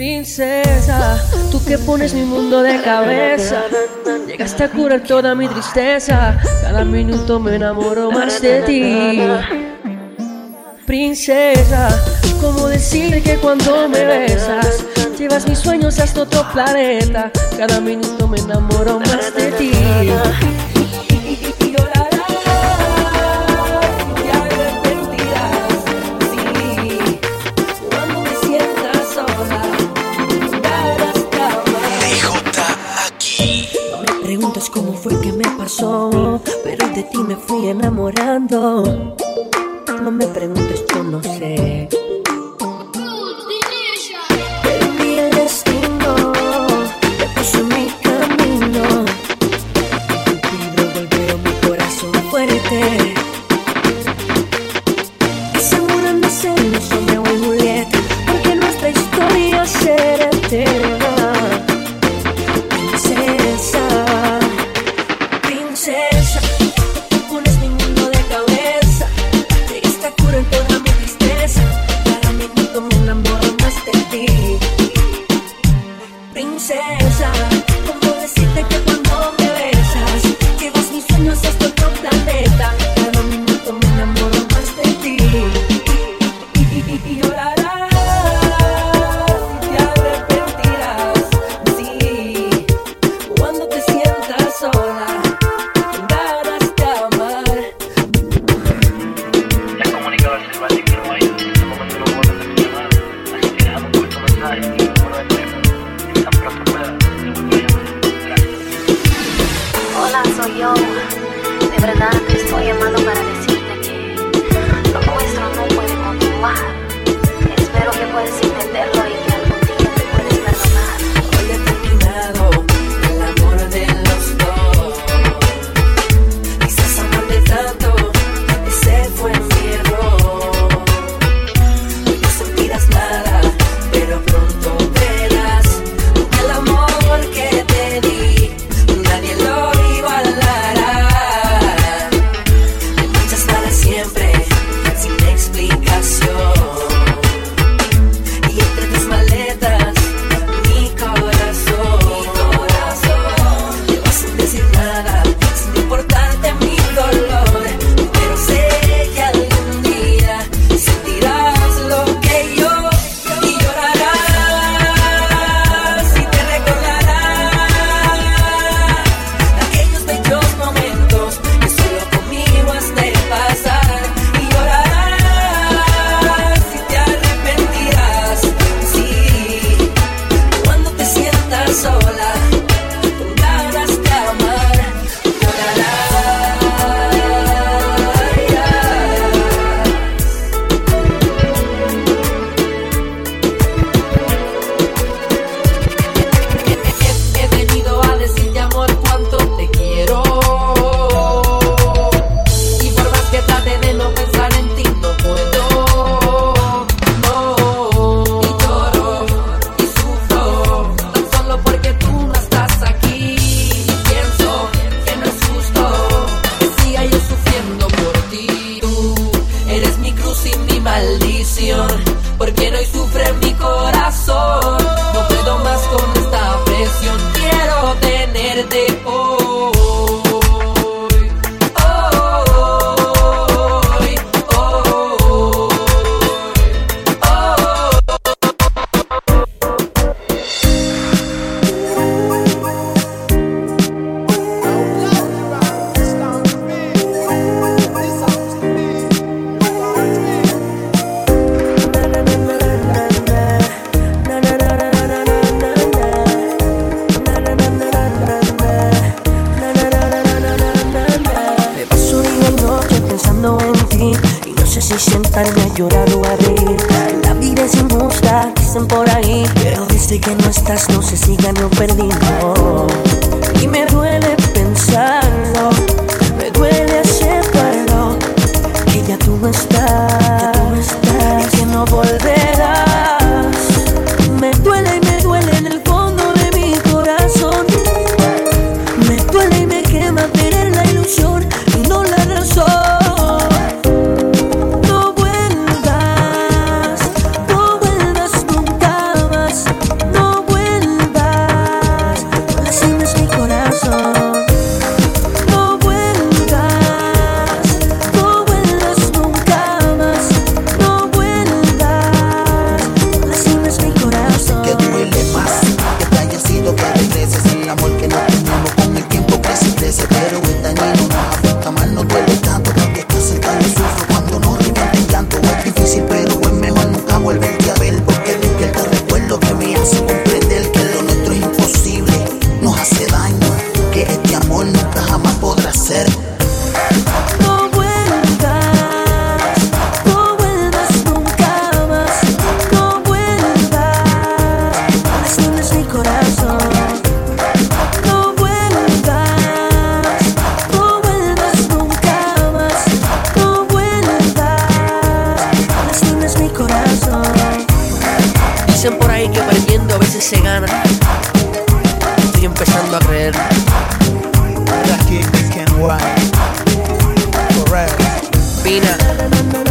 Princesa, tú que pones mi mundo de cabeza. Llegaste a curar toda mi tristeza. Cada minuto me enamoro más de ti. Princesa, ¿cómo decir que cuando me besas llevas mis sueños hasta otro planeta? Cada minuto me enamoro más de ti. pero de ti me fui enamorando. No me preguntes, yo no sé. Dicen por ahí que perdiendo a veces se gana. Estoy empezando a creer. Pina.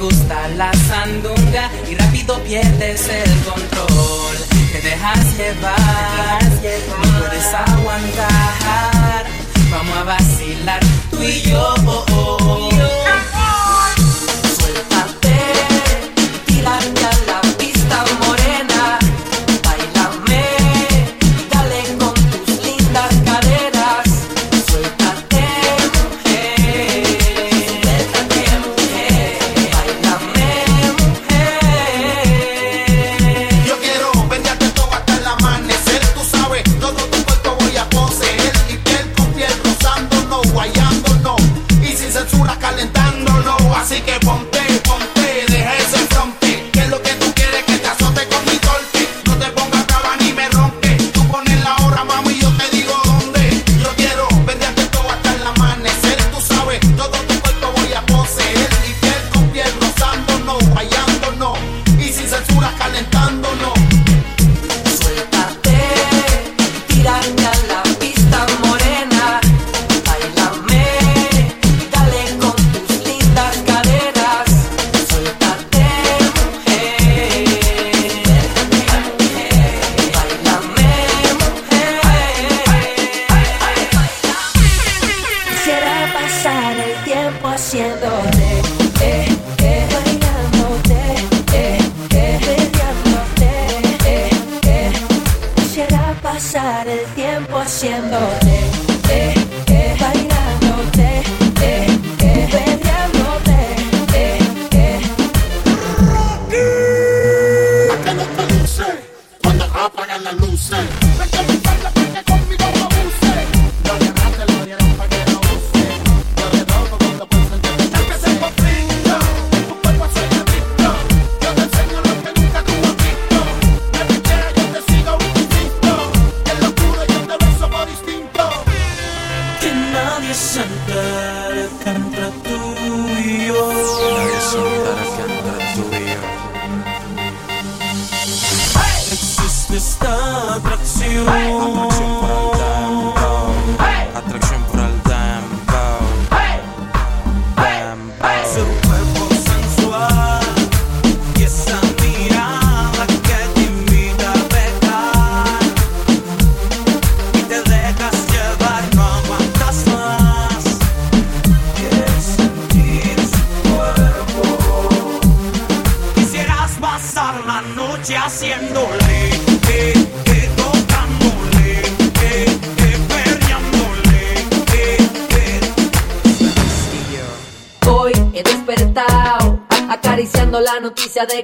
gusta la sandunga y rápido pierdes el control. Te dejas llevar, no puedes aguantar. Vamos a vacilar tú y yo. Oh, oh.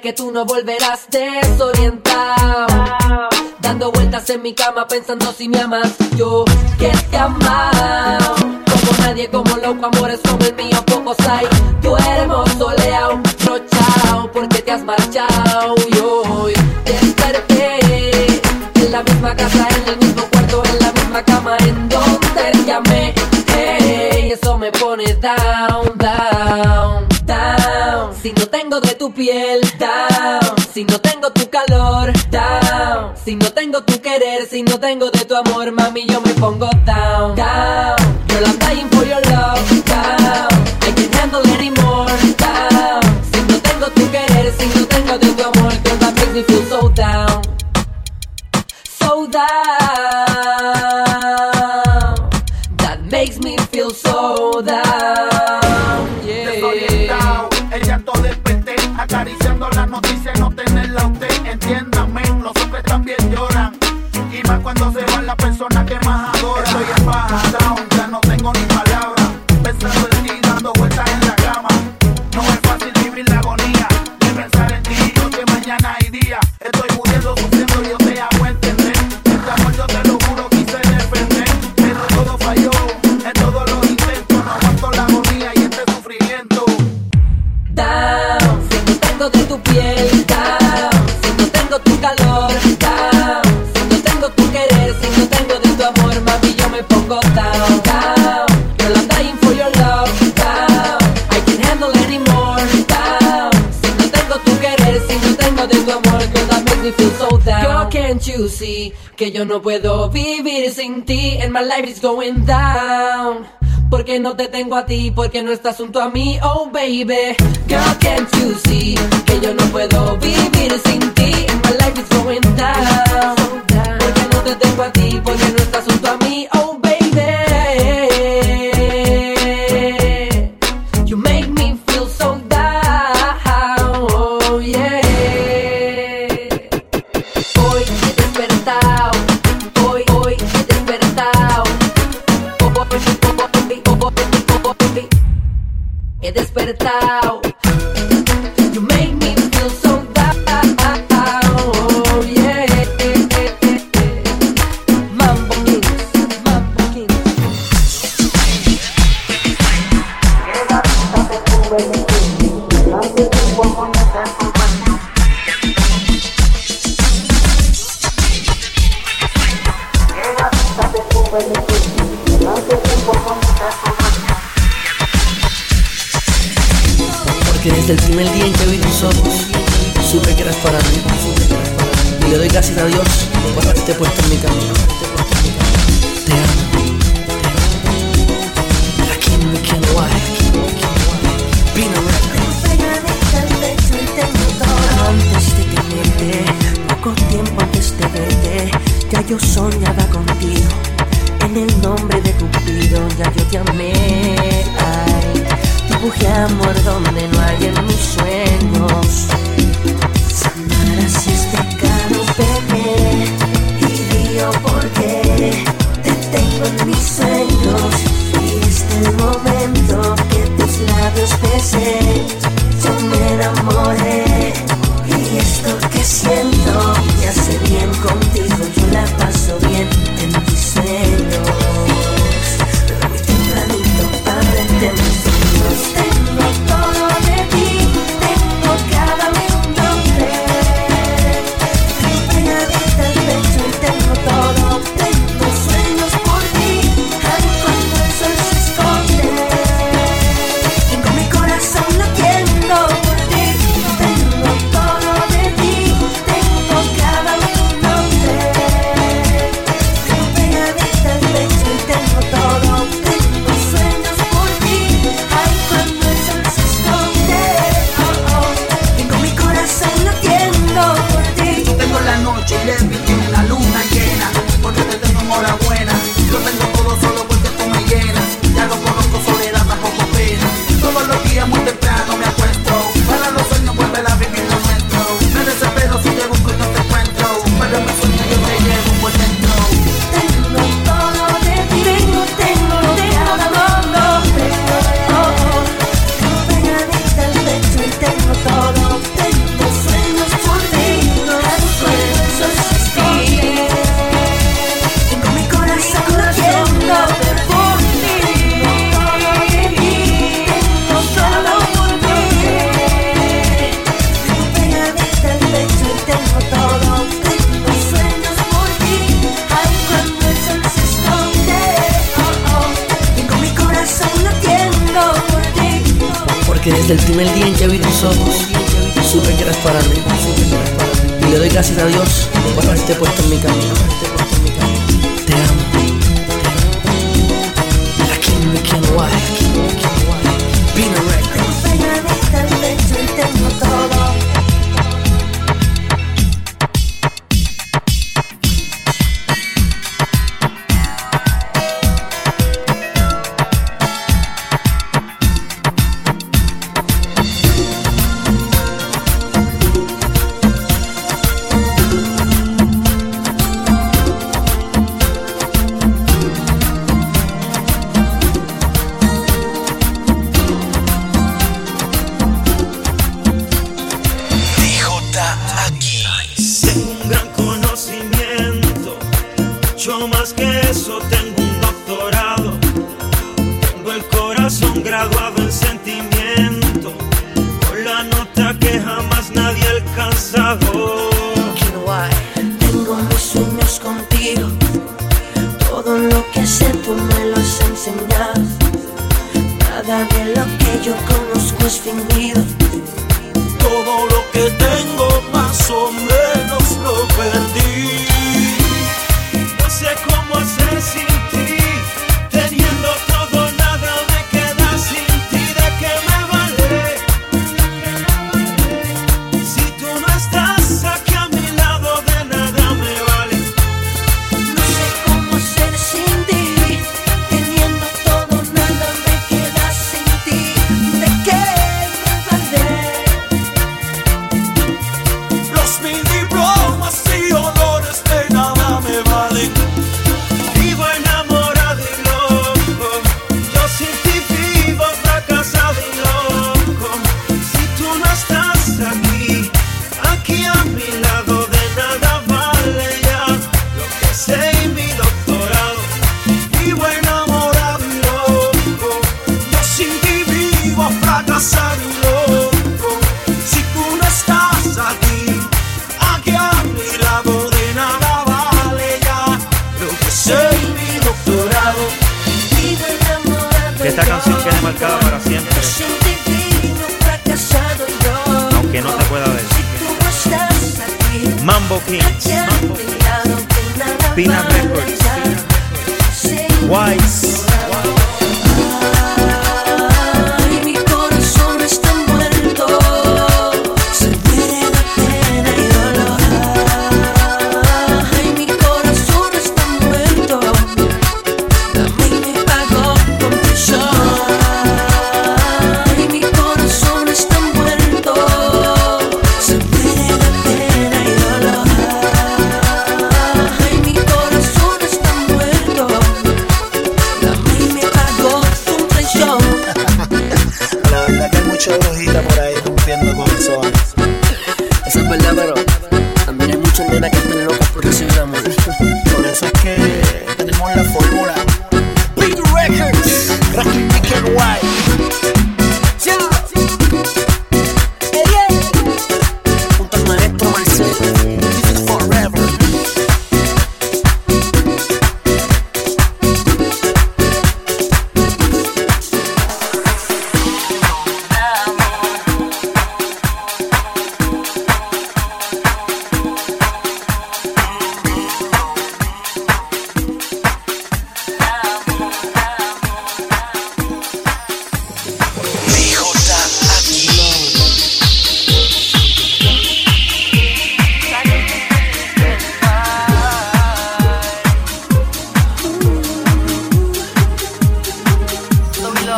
que tú no volverás desorientado. Dando vueltas en mi cama pensando si me amas, yo que te. Como nadie, como loco, amores como el mío, pocos hay. Tú eres piel, down. Si no tengo tu calor, down. Si no tengo tu querer, si no tengo de tu amor, mami, yo me pongo down, down. Girl, I'm dying for your love, down. I can't handle anymore, down. Si no tengo tu querer, si no tengo de tu amor, girl, that makes me feel so que yo no puedo vivir sin ti. And my life is going down. Porque no te tengo a ti, porque no estás junto a mí, oh baby. Girl, can't you see que yo no puedo vivir sin ti? And my life is going down. Porque no te tengo a ti, porque no estás junto a mí, oh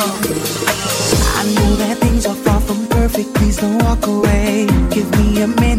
I know that things are far from perfect. Please don't walk away. Give me a minute.